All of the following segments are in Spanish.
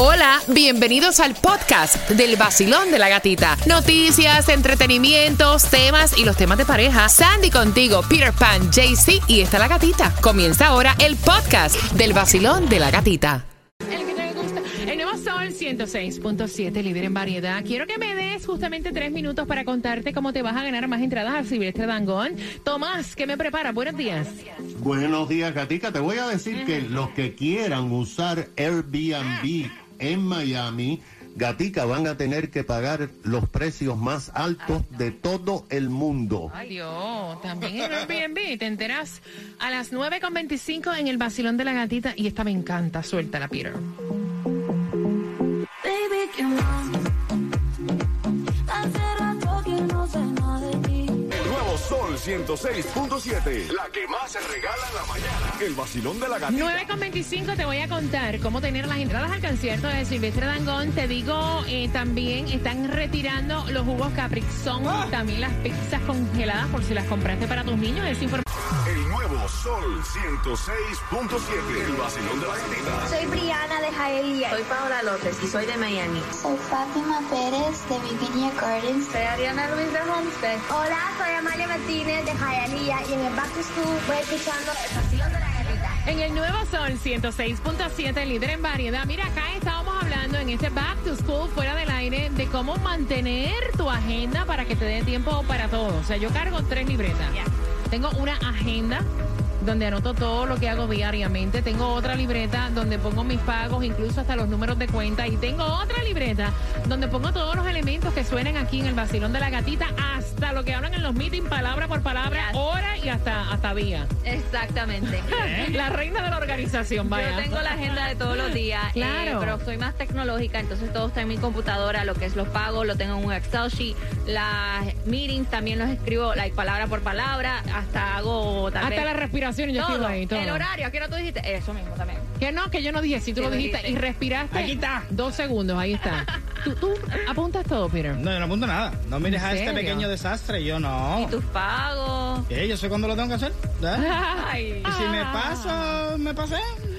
Hola, bienvenidos al podcast del vacilón de la gatita. Noticias, entretenimientos, temas y los temas de pareja. Sandy contigo, Peter Pan, JC y está la gatita. Comienza ahora el podcast del vacilón de la gatita. El que te gusta. El nuevo Sol 106.7, líder en variedad. Quiero que me des justamente tres minutos para contarte cómo te vas a ganar más entradas al Silvestre Dangón. Tomás, ¿qué me prepara? Buenos días. Buenos días, Gatica. Te voy a decir que los que quieran usar Airbnb en Miami, Gatica, van a tener que pagar los precios más altos de todo el mundo. Ay, Dios, también en Airbnb. Te enteras a las 9.25 en el Basilón de la Gatita. Y esta me encanta. Suéltala, Peter. 106.7. La que más se regala en la mañana. El vacilón de la gatita. 9.25 te voy a contar cómo tener las entradas al concierto de Silvestre Dangón. Te digo, eh, también están retirando los jugos Capri. Son también las pizzas congeladas por si las compraste para tus niños. Es información. Sol 106.7. El vacilón de la gatita. Soy Briana de Jaelía. Soy Paola López y soy de Miami. Soy Fátima Pérez de Virginia Gardens. Soy Ariana Luis de Homestead. Hola, soy Amalia Martínez de Jaelía y en el Back to School voy escuchando el vacilón de la gatita. En el Nuevo Sol 106.7, líder en variedad. Mira, acá estábamos hablando en este Back to School fuera del aire de cómo mantener tu agenda para que te dé tiempo para todo. O sea, yo cargo tres libretas. Tengo una agenda donde anoto todo lo que hago diariamente. Tengo otra libreta donde pongo mis pagos, incluso hasta los números de cuenta. Y tengo otra libreta donde pongo todos los elementos que suenan aquí en el vacilón de la gatita, hasta lo que hablan en los meetings, palabra por palabra, Yes. hora y hasta, hasta día. Exactamente. La reina de la organización, vaya. Yo tengo la agenda de todos los días, eh, Claro. pero soy más tecnológica, entonces todo está en mi computadora, lo que es los pagos, lo tengo en un Excel sheet, las meetings también los escribo like, palabra por palabra, hasta hago tal Hasta vez- la respiración yo todo. escribo ahí, todo. El horario, ¿a qué hora tú dijiste? Eso mismo también. Que no, que yo no dije, si tú Sí, lo dijiste y respiraste. Aquí está. Dos segundos, ahí está. ¿Tú, tú apuntas todo, Peter? No, yo no apunto nada. No mires ¿En a este pequeño desastre. Yo no. Y tus pagos. ¿Qué? Yo sé cuándo lo tengo que hacer. Ay. Y si me paso, me pasé.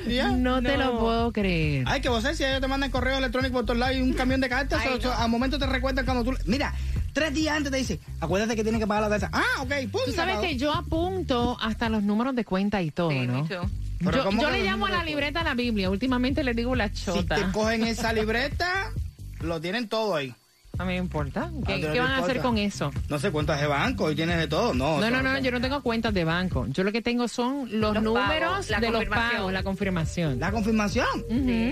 ya. No te lo puedo creer. Ay, que vos si ellos te mandan correo electrónico por todos lados y un camión de cartas, Ay, o- a momento te recuerdan cuando tú... Mira, tres días antes te dice, acuérdate que tienes que pagar la tasa. Ah, ok, pum. Tú sabes que yo apunto hasta los números de cuenta y todo, Sí, ¿no? Yo, ¿cómo yo le llamo a la libreta la Biblia. Últimamente le digo la Si chota. te cogen esa libreta, lo tienen todo ahí. No me importa. ¿Qué, Ah, qué no van a hacer con eso? No sé cuántas de banco y tienes de todo. No, No, no, no, yo no tengo cuentas de banco. Yo lo que tengo son los, Los números pagos, de los confirmación. pagos, la confirmación. ¿La confirmación?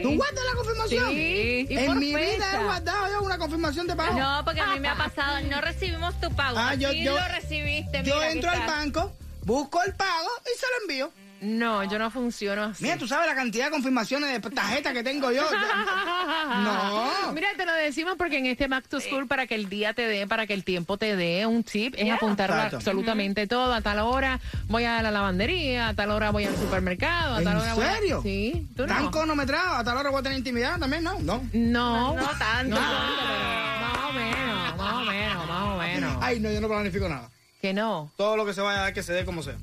¿Tú guardas la confirmación? Sí, y por En mi vida he guardado yo una confirmación de pago. No, porque a mí me ha pasado, no recibimos tu pago. Ah, yo- yo- lo recibiste. Yo mira, entro al banco, busco el pago y se lo envío. No, yo no funciono así. Mira, tú sabes la cantidad de confirmaciones de tarjetas que tengo yo. No. Mira, te lo decimos porque en este Back to School, para que el día te dé, para que el tiempo te dé un tip, es apuntar Exacto. absolutamente todo. A tal hora voy a la lavandería, a tal hora voy al supermercado, a ¿En tal hora voy a- serio? Sí, tú ¿Tan no. cronometrado? ¿A tal hora voy a tener intimidad también? No, no. No, No tanto. No tanto, pero más o menos, más o menos, más o menos. Ay, no, yo no planifico nada. Que no, Todo lo que se vaya a dar que se dé como sea.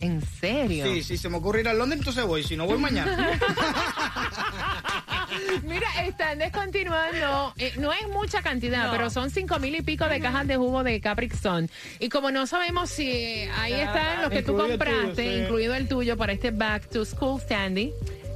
En serio. Sí, si se me ocurre ir a Londres, entonces voy. Si no, voy mañana. Mira, están descontinuando, eh, no es mucha cantidad, No. pero son cinco mil y pico de cajas de jugo de Capri Sun. Y como no sabemos si eh, ahí están los que tú tuyo, compraste, sí. incluido el tuyo para este Back to School Sandy.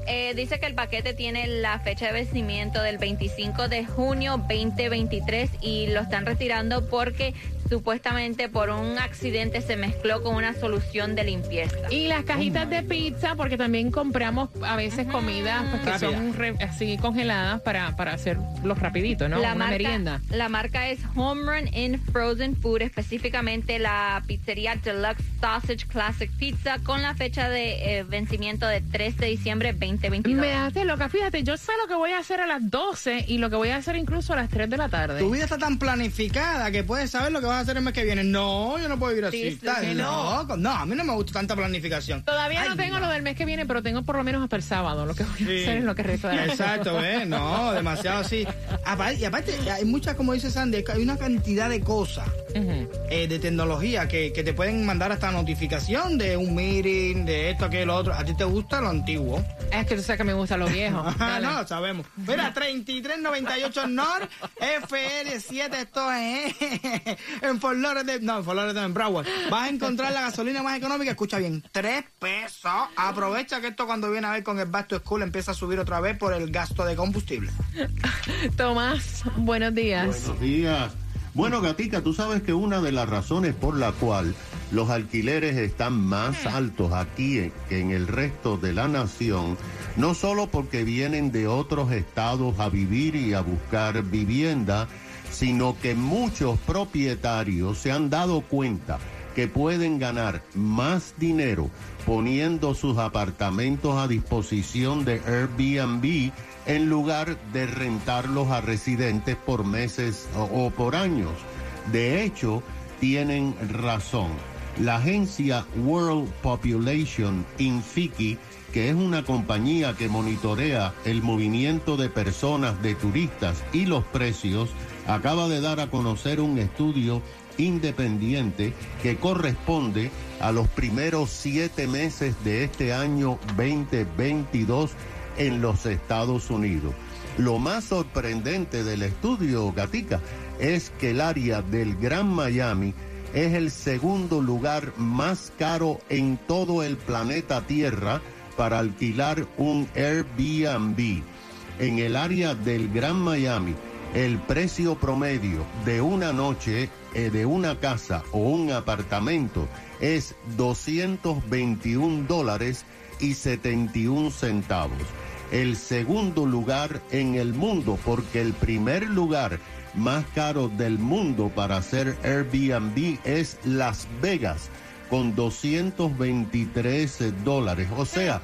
Eh, dice que el paquete tiene la fecha de vencimiento del 25 de junio 2023 y lo están retirando porque supuestamente por un accidente se mezcló con una solución de limpieza. Y las cajitas de pizza, porque también compramos a veces comidas pues, que Rápida. son re- así congeladas para, para hacerlos rapidito, ¿no? la, Una marca, merienda. la marca es Home Run in Frozen Food, específicamente la pizzería Deluxe Sausage Classic Pizza con la fecha de eh, vencimiento de 3 de diciembre 2022. Me hace loca. Fíjate, yo sé lo que voy a hacer a las 12 y lo que voy a hacer incluso a las 3 de la tarde. tu vida está tan planificada que puedes saber lo que vas a hacer el mes que viene. No, yo no puedo vivir así. Sí, no. No, a mí no me gusta tanta planificación. Todavía no tengo lo del mes que viene, pero tengo por lo menos hasta el sábado. Lo que voy a hacer es lo que resto de Exacto, ¿eh? No, demasiado así. Y aparte, hay muchas, como dice Sandy, hay una cantidad de cosas eh, de tecnología que, que te pueden mandar hasta notificación de un meeting, de esto, aquello, lo otro. ¿A ti te gusta lo antiguo? Es que tú sabes que me gusta lo viejo. Ah, no, sabemos. Mira, 3398 Nord FL7, esto es en Fort Lauderdale, no, en Fort Lauderdale, en Broward. Vas a encontrar la gasolina más económica, escucha bien, 3 pesos. Aprovecha que esto cuando viene a ver con el Back to School empieza a subir otra vez por el gasto de combustible. Tomás, buenos días. Buenos días. Bueno, Gatica, tú sabes que una de las razones por la cual los alquileres están más altos aquí en- que en el resto de la nación, no solo porque vienen de otros estados a vivir y a buscar vivienda, sino que muchos propietarios se han dado cuenta que pueden ganar más dinero poniendo sus apartamentos a disposición de Airbnb en lugar de rentarlos a residentes por meses o, por años. De hecho, tienen razón. La agencia World Population Infiki, que es una compañía que monitorea el movimiento de personas, de turistas y los precios, acaba de dar a conocer un estudio independiente que corresponde a los primeros siete meses de este año 2022 en los Estados Unidos. Lo más sorprendente del estudio, Gatica, es que el área del Gran Miami es el segundo lugar más caro en todo el planeta Tierra para alquilar un Airbnb. En el área del Gran Miami, el precio promedio de una noche eh, de una casa o un apartamento es 221 dólares y 71 centavos. El segundo lugar en el mundo, porque el primer lugar más caro del mundo para hacer Airbnb es Las Vegas, con 223 dólares, o sea,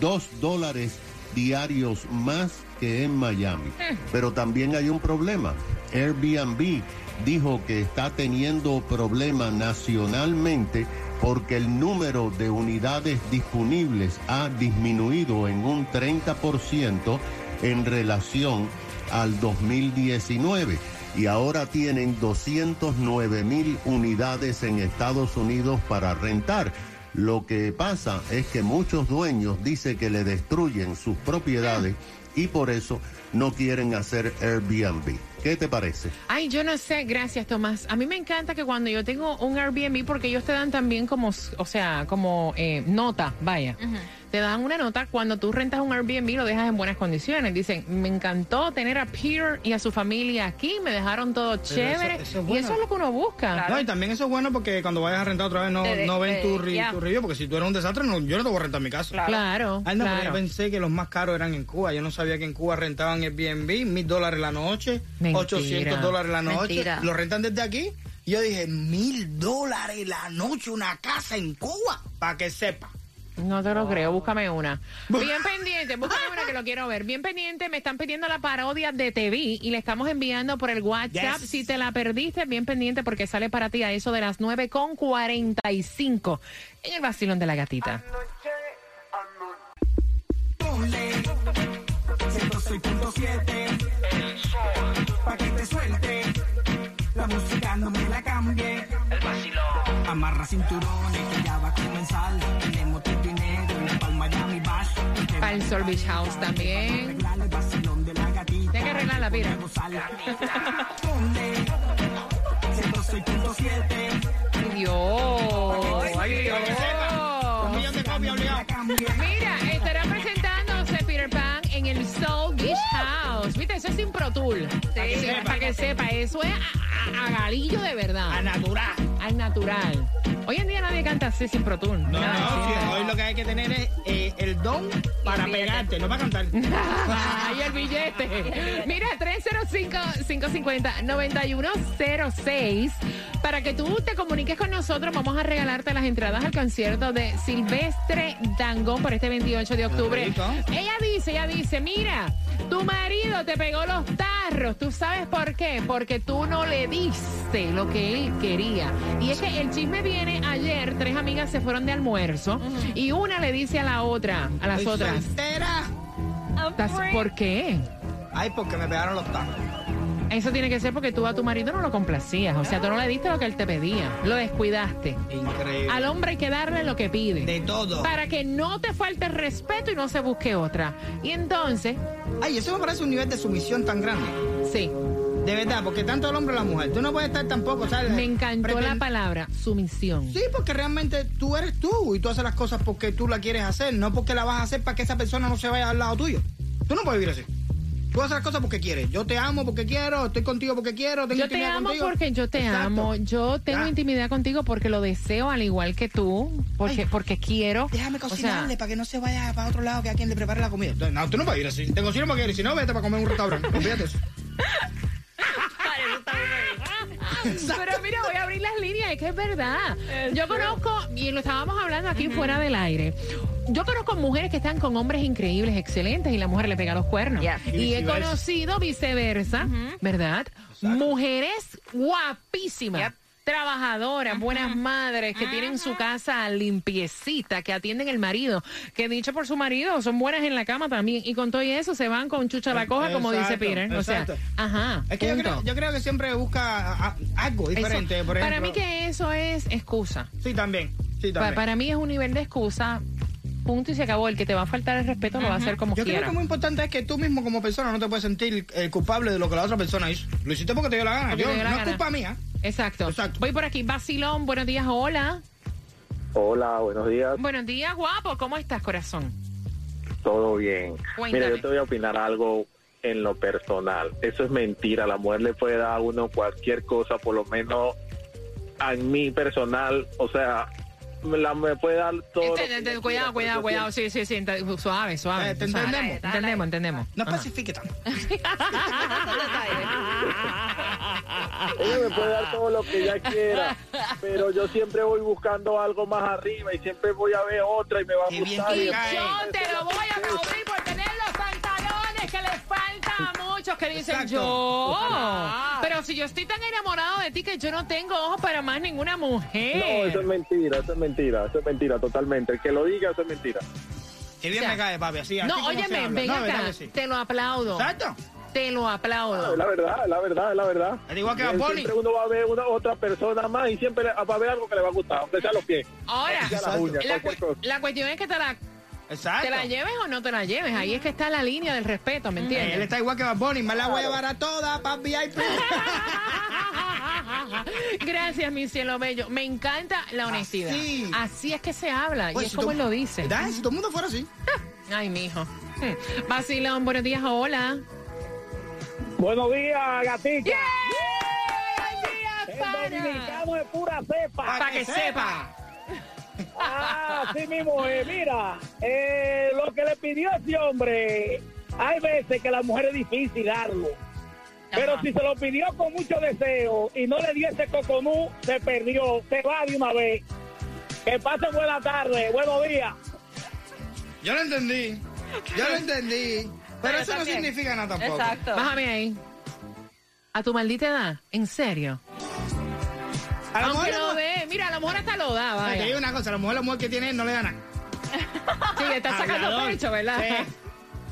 2 dólares diarios más que en Miami. Pero también hay un problema. Airbnb dijo que está teniendo problemas nacionalmente porque el número de unidades disponibles ha disminuido en un 30% en relación al 2019 y ahora tienen 209 mil unidades en Estados Unidos para rentar. Lo que pasa es que muchos dueños dicen que le destruyen sus propiedades y por eso no quieren hacer Airbnb. ¿Qué te parece? Ay, yo no sé, gracias Tomás. A mí me encanta que cuando yo tengo un Airbnb, porque ellos te dan también como, o sea, como eh, nota, vaya. Te dan una nota cuando tú rentas un Airbnb lo dejas en buenas condiciones. Dicen, me encantó tener a Peter y a su familia aquí, me dejaron todo chévere. eso es Y bueno. eso es lo que uno busca. Claro. No, y también eso es bueno porque cuando vayas a rentar otra vez no, de- no ven tu, ya. tu review, porque si tú eres un desastre, no, yo no te voy a rentar mi casa. Claro. Claro, Ay, no, pero claro. yo pensé que los más caros eran en Cuba. Yo no sabía que en Cuba rentaban Airbnb, mil dólares la noche, Mentira. 800 dólares la noche. Mentira. Lo rentan desde aquí. Y yo dije, mil dólares la noche una casa en Cuba. Para que sepa. No te lo creo, búscame una. Bien pendiente, búscame una que lo quiero ver. Bien pendiente, me están pidiendo la parodia de TV y le estamos enviando por el WhatsApp. Yes. Si te la perdiste, bien pendiente porque sale para ti a eso de las 9 con 45 en el vacilón de la gatita. Ponle 106.7 Pa' que te suelte La música no me la cambie El vacilón Amarra cinturones que ya va a comenzar Tenemos tu dinero en Palma Miami Bash Para el Sol Beach House también. El Tienes que arreglar la pira. Ponle 106.7 ¡Ay, Dios! ¡Ay, Dios! Un millón de copias. Mira, estará presentándose Peter Pan en el Soul Beach House. ¿Viste? Eso es sin Pro Tool. para, que sepa, para que sepa, eso es a, a- a galillo de verdad. A natural. Al natural. Hoy en día nadie canta así sin Pro Tool. No, Nada, no, sí. sí, hoy lo que hay que tener es eh, el don para pegarte, no para cantar. Ay, el billete. Mira, 305-550-9106. Para que tú te comuniques con nosotros, vamos a regalarte las entradas al concierto de Silvestre Dangón por este 28 de octubre. Ella dice, ella dice, mira, tu marido te pegó los tarros. ¿Tú sabes por qué? Porque tú no le diste lo que él quería. Y es que el chisme viene ayer, tres amigas se fueron de almuerzo y una le dice a la otra, a las Estoy otras, soltera. "¿Estás- ¿por qué? Ay, porque me pegaron los tacos. Eso tiene que ser porque tú a tu marido no lo complacías. O sea, tú no le diste lo que él te pedía. Lo descuidaste. Increíble. Al hombre hay que darle lo que pide. De todo. Para que no te falte el respeto y no se busque otra. Y entonces, Ay, eso me parece un nivel de sumisión tan grande. sí, De verdad, porque tanto el hombre como la mujer. Tú no puedes estar tampoco, ¿sabes? me encantó la palabra sumisión. Sí, porque realmente tú eres tú y tú haces las cosas porque tú la quieres hacer, no porque la vas a hacer para que esa persona no se vaya al lado tuyo. Tú no puedes vivir así. Tú haces las cosas porque quieres. Yo te amo porque quiero, estoy contigo porque quiero, tengo Yo te amo contigo. porque yo te Exacto. amo. Yo tengo Ya. intimidad contigo porque lo deseo al igual que tú. Porque, Ay. porque quiero. Déjame O sea, cocinarle para que no se vaya para otro lado que a quien le prepare la comida. No, tú no puedes ir así. Te cocino porque quieres. Si no, vete para comer en un restaurante. Olvídate eso. Pero mira, voy a abrir las líneas, es que es verdad. Yo conozco, y lo estábamos hablando aquí fuera del aire. Yo conozco mujeres que están con hombres increíbles, excelentes, y la mujer le pega los cuernos. Yes. Y he viceversa. conocido viceversa, ¿verdad? Mujeres guapísimas. Yep. Trabajadoras, buenas madres, que tienen su casa limpiecita, que atienden el marido, que dicho por su marido, son buenas en la cama también. Y con todo y eso se van con chucha la coja, como dice Exacto, Peter. O sea, ajá. Es que yo creo, yo creo que siempre busca algo Eso- diferente. para mí que eso es excusa. Sí, también. Sí, Pa- también. para mí es un nivel de excusa, punto y se acabó. El que te va a faltar el respeto lo va a hacer como Yo creo quiera. que muy importante es que tú mismo como persona no te puedes sentir eh, culpable de lo que la otra persona hizo. Lo hiciste porque te dio la gana. Porque Yo- te dio la no gana. es culpa mía. Exacto. Exacto. Voy por aquí. Basilón, buenos días, hola. Hola, buenos días. Buenos días, guapo. ¿Cómo estás, corazón? Todo bien. Cuéntame. Mira, yo te voy a opinar algo en lo personal. Eso es mentira. La mujer le puede dar a uno cualquier cosa, por lo menos a mí personal. O sea, la, me puede dar todo. cuidado, quiera, cuidado, pero cuidado. Sí, sí, sí. ente- Suave, suave. Eh, te suave. entendemos. Entendemos, entendemos. No especifique tanto. Ella me puede dar todo lo que ella quiera, pero yo siempre voy buscando algo más arriba y siempre voy a ver otra y me va a gustar. y-. Yo te lo voy a aplaudir por tener los pantalones que les falta a muchos que dicen Exacto. yo. Ojalá. Pero si yo estoy tan enamorado de ti que yo no tengo ojos para más ninguna No, mujer. eso es mentira, eso es mentira, eso es mentira totalmente. El que lo diga, eso es mentira. Qué bien O sea, me cae, papi. Así, no, óyeme, ven No, ¿verdad acá. sí? Te lo aplaudo. Exacto. Te lo Es aplaudo. la verdad, es la verdad, es la verdad. Al igual que Bad Bunny. Siempre uno va a ver una otra persona más y siempre va a ver algo que le va a gustar, aunque sea los pies. Ahora, sea cu- cosa. la cuestión es que te la, Exacto. te la lleves o no te la lleves. Ahí es que está la línea del respeto, ¿me Él entiendes? está igual que Bad Bunny. Me la voy a llevar a toda para VIP. Gracias, mi cielo bello. Me encanta la honestidad. Así. Así es que se habla. Y es si como él lo dice. ¿Verdad? Si todo el mundo fuera así. Ay, mijo. Vacilón, buenos días, hola. Buenos días, gatita. Buenos días, pana. es pura cepa. Para que sepa. Ah, sí mismo, eh, mira, eh, lo que le pidió ese hombre, hay veces que a la mujer es difícil darlo. Pero Ajá. si se lo pidió con mucho deseo y no le dio ese coconú, se perdió, se va de una vez. Que pasen buena tarde, buenos días. Yo lo entendí. Yo lo entendí. Pero Pero eso no significa nada tampoco. Exacto. Bájame ahí. A tu maldita edad, en serio. A lo Aunque mejor lo la lo mejor hasta lo da, mujer- te vaya. digo una cosa, a lo mejor la mujer que tiene no le da nada. Sí, está sacando Hablador. pecho, ¿verdad? Sí.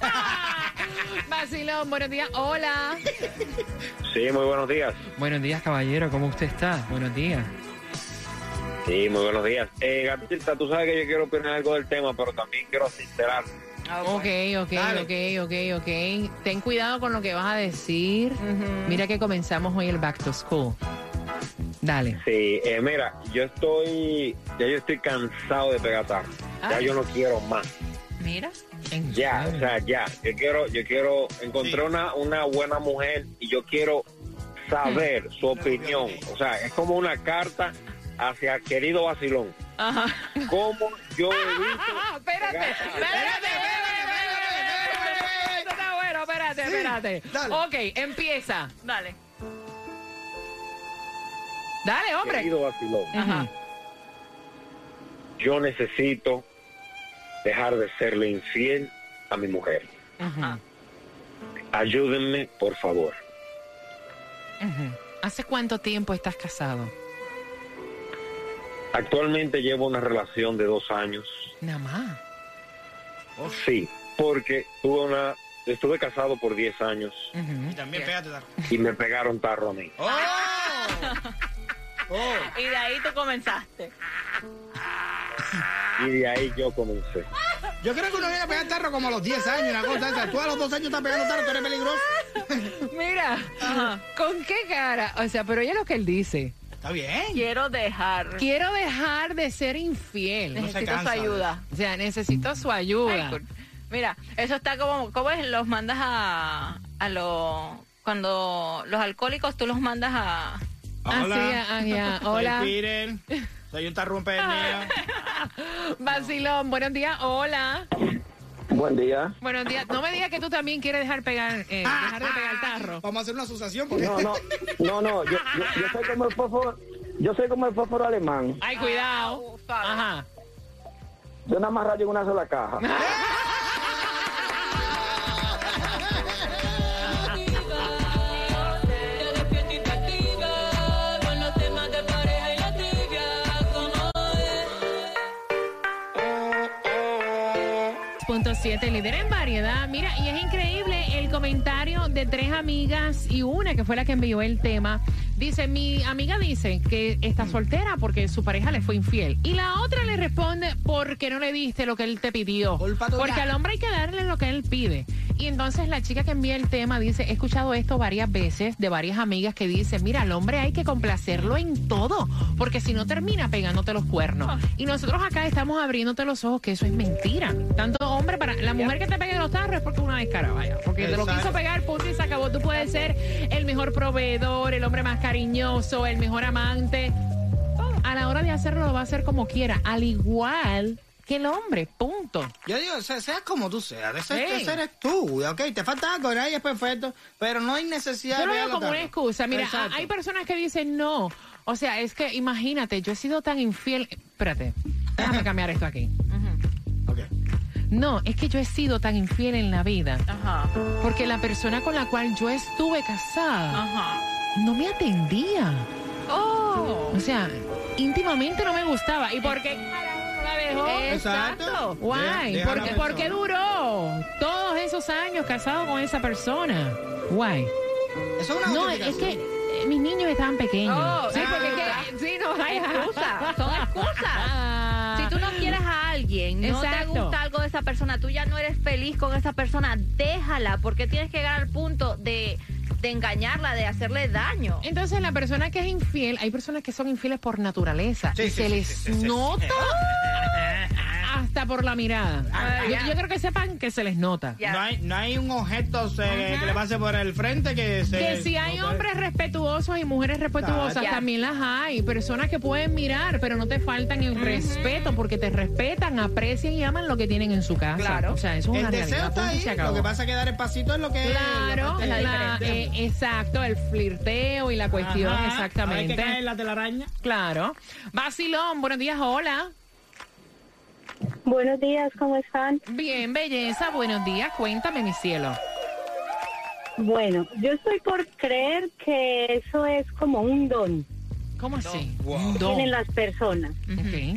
Vacilón, buenos días, hola. Sí, muy buenos días. Buenos días, caballero, ¿cómo usted está? Buenos días. Sí, muy buenos días. Eh, gatita, tú sabes que yo quiero opinar algo del tema, pero también quiero sincerar. Ah, Ok, ok, Dale. ok, ok, ok. Ten cuidado con lo que vas a decir. Mira que comenzamos hoy el back to school. Dale. Sí, eh, mira, yo estoy, ya yo estoy cansado de pegar tarro. Ya Ay. yo no quiero más. Mira. Ya, o sea, ya. Yo quiero, yo quiero encontrar Sí. una, una buena mujer y yo quiero saber su opinión. O sea, es como una carta hacia querido vacilón. Ajá. Como yo he visto. Ah, espérate, espérate, espérate, espérate, espérate, espérate. Esto está bueno, espérate, Sí, espérate. dale. Ok, empieza. Dale. Hombre. Querido vacilón, Ajá. yo necesito dejar de serle infiel a mi mujer. Ajá. Ayúdenme, por favor. ¿Hace cuánto tiempo estás casado? Actualmente llevo una relación de dos años. Nada más. Sí, porque tuve una estuve casado por 10 años Y también pégate tarro. y me pegaron tarro a mí. ¡Oh! ¡Oh! Y de ahí tú comenzaste. Y de ahí yo comencé. Yo creo que uno viene a pegar tarro como a los 10 años, una cosa esa. Tú a los 2 años estás pegando tarro, tú eres peligroso. Mira, ¿con qué cara? O sea, pero oye lo que él dice. Está bien. Quiero dejar. Quiero dejar de ser infiel. No se Necesito su ayuda. O sea, necesito su ayuda. Ay, Mira, eso está como, ¿cómo es? Los mandas a, a los, cuando los alcohólicos tú los mandas a... Ah, sí, ah, ya. Hola. Soy Peter. Soy un tarrón perdido. Vacilón, buenos días. Hola. Buen día. Buenos días. No me digas que tú también quieres dejar pegar, eh, dejar de pegar tarro. Vamos a hacer una asociación porque... No, no, no, no, yo, yo, yo soy como el fósforo, yo soy como el fósforo alemán. Ay, cuidado. Ajá. Yo nada más rayo en una sola caja. 7, líder en variedad. Mira, y es increíble el comentario de tres amigas y una que fue la que envió el tema. Dice, mi amiga dice que está soltera porque su pareja le fue infiel. Y la otra le responde, porque no le diste lo que él te pidió. Porque al hombre hay que darle lo que él pide. Y entonces la chica que envía el tema dice, he escuchado esto varias veces de varias amigas que dicen, mira, al hombre hay que complacerlo en todo, porque si no termina pegándote los cuernos. Y nosotros acá estamos abriéndote los ojos que eso es mentira. Tanto hombre para la mujer que te pegue los tarros es porque una descara, vaya. Porque te lo quiso pegar, punto y se acabó. Tú puedes ser el mejor proveedor, el hombre más cariñoso, el mejor amante. A la hora de hacerlo lo va a hacer como quiera, al igual que el hombre, punto. Yo digo, se- seas como tú seas, ese, Sí. ese eres tú, ¿ok? Te falta algo, nadie es perfecto, pero no hay necesidad Yo de lo veo como una excusa. Mira, Exacto. hay personas que dicen no. O sea, es que imagínate, yo he sido tan infiel. Espérate, déjame cambiar esto aquí. Ok. No, es que yo he sido tan infiel en la vida. Ajá, Porque la persona con la cual yo estuve casada ajá. no me atendía. Oh, O sea, íntimamente no me gustaba. ¿Y por qué carajo no la dejó? Exacto. Guay. Deja- deja ¿Por, qué- por qué persona. duró todos esos años casado con esa persona? Guay. Eso es una No, es que eh, mis niños estaban pequeños. Oh, sí, ah, porque es que, sí, no, ay, excusas, son excusas. Ah. Si tú no quieres a alguien, no te gusta algo de esa persona, tú ya no eres feliz con esa persona, déjala, porque tienes que llegar al punto de, de engañarla, de hacerle daño. Entonces, la persona que es infiel, hay personas que son infieles por naturaleza. Sí, y sí, se sí, les sí, sí, sí. nota hasta por la mirada. Ah, yo, creo que sepan que se les nota. No hay, no hay un objeto se- que le pase por el frente que se... Que si hay no puede- hombres respetuosos y mujeres respetuosas, Ya. también las hay. Personas que pueden mirar, pero no te faltan el respeto, porque te respetan, aprecian y aman lo que tienen en su casa. Claro. O sea, eso es El una deseo realidad. está punto y ahí, se acabó. lo que pasa es que dar el pasito es lo que Claro, parte- la- la eh, exacto, el flirteo y la cuestión, Ajá, exactamente. Hay que caer en la telaraña. Claro. Basilón, buenos días, hola. Buenos días, ¿cómo están? Bien, belleza, buenos días. Cuéntame, mi cielo. Bueno, yo estoy por creer que eso es como un don ¿Cómo así? Wow. Un que don. tienen las personas.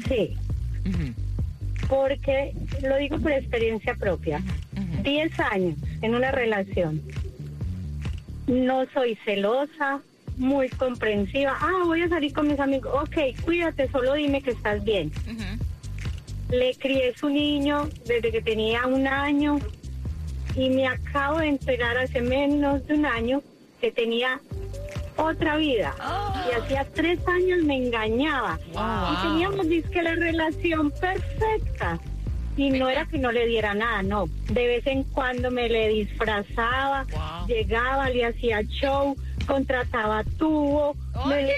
Sí, porque lo digo por experiencia propia. ujú. Diez años en una relación. No soy celosa, muy comprensiva. Ah, voy a salir con mis amigos. Ok, cuídate, solo dime que estás bien. Le crié su niño desde que tenía un año y me acabo de enterar hace menos de un año que tenía otra vida. Y hacía tres años me engañaba. Wow. Y teníamos disque la relación perfecta. Y no era que no le diera nada, no. De vez en cuando me le disfrazaba, Wow. llegaba, le hacía show, contrataba tubo. me-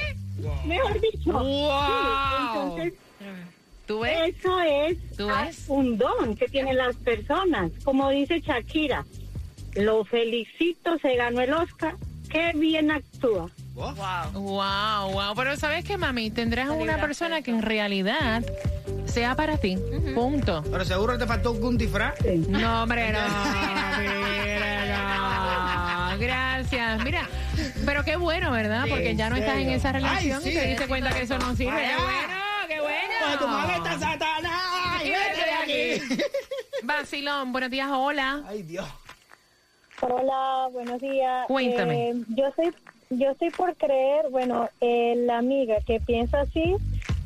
mejor dicho. Sí, entonces, ¿Tú ves? eso es ¿Tú ves? un don que tienen las personas. Como dice Shakira, lo felicito, se ganó el Oscar. Qué bien actúa. Wow. Wow, wow. Pero ¿sabes qué, mami? Tendrás una libraste persona que en realidad sea para ti. Punto. Pero seguro te faltó un disfraz. Sí. No, hombre, no. mira, no. Gracias. Mira, pero qué bueno, ¿verdad? Porque ya no estás en esa relación Ay, sí, y te diste cuenta que eso no sirve. Vaya. ¡Qué bueno! ¡Qué Pues tu maleta, Satanás. Y vete de aquí. Vacilón, buenos días, hola. Ay, Dios. Hola, buenos días. Cuéntame. Eh, yo estoy, yo estoy por creer, bueno, eh, la amiga que piensa así,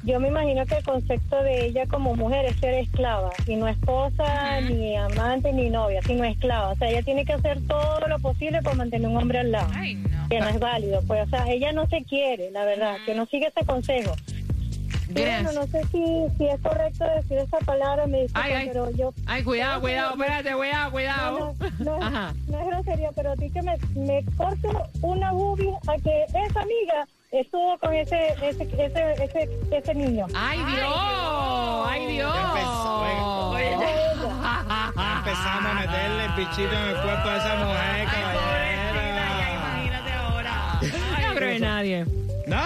yo me imagino que el concepto de ella como mujer es ser esclava y no esposa, ni amante, ni novia, sino esclava. O sea, ella tiene que hacer todo lo posible por mantener un hombre al lado. Ay, no. Que no es válido, pues, o sea, ella no se quiere, la verdad, que no sigue ese consejo. Gracias. Bueno, no sé si, si es correcto decir esa palabra, me disculpan, Ay, ay. pero yo... Ay, cuidado, No, cuidado, no, espérate, cuidado, no, cuidado. no, no, Ajá. no es grosería, pero a ti que me, me corto una boobie a que esa amiga estuvo con ese ese ese ese, ese niño. Ay, Dios. Ay, Dios. Ya empezó, oiga. Ya empezamos a meterle el bichito en el cuerpo de esa mujer, caballero. Imagínate ahora. No creo en nadie. No,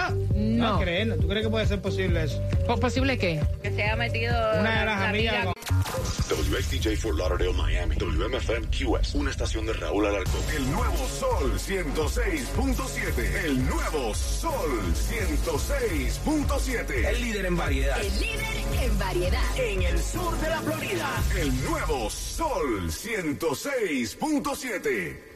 no, ¿no? ¿Tú crees que puede ser posible eso? ¿Po- ¿Posible qué? Que se haya metido Una de la las amigas amiga for Lauderdale, Miami. WMFM QS. Una estación de Raúl Alarcón. El nuevo Sol 106.7. El nuevo Sol 106.7. El líder en variedad. El líder en variedad. En el sur de la Florida. El nuevo Sol 106.7.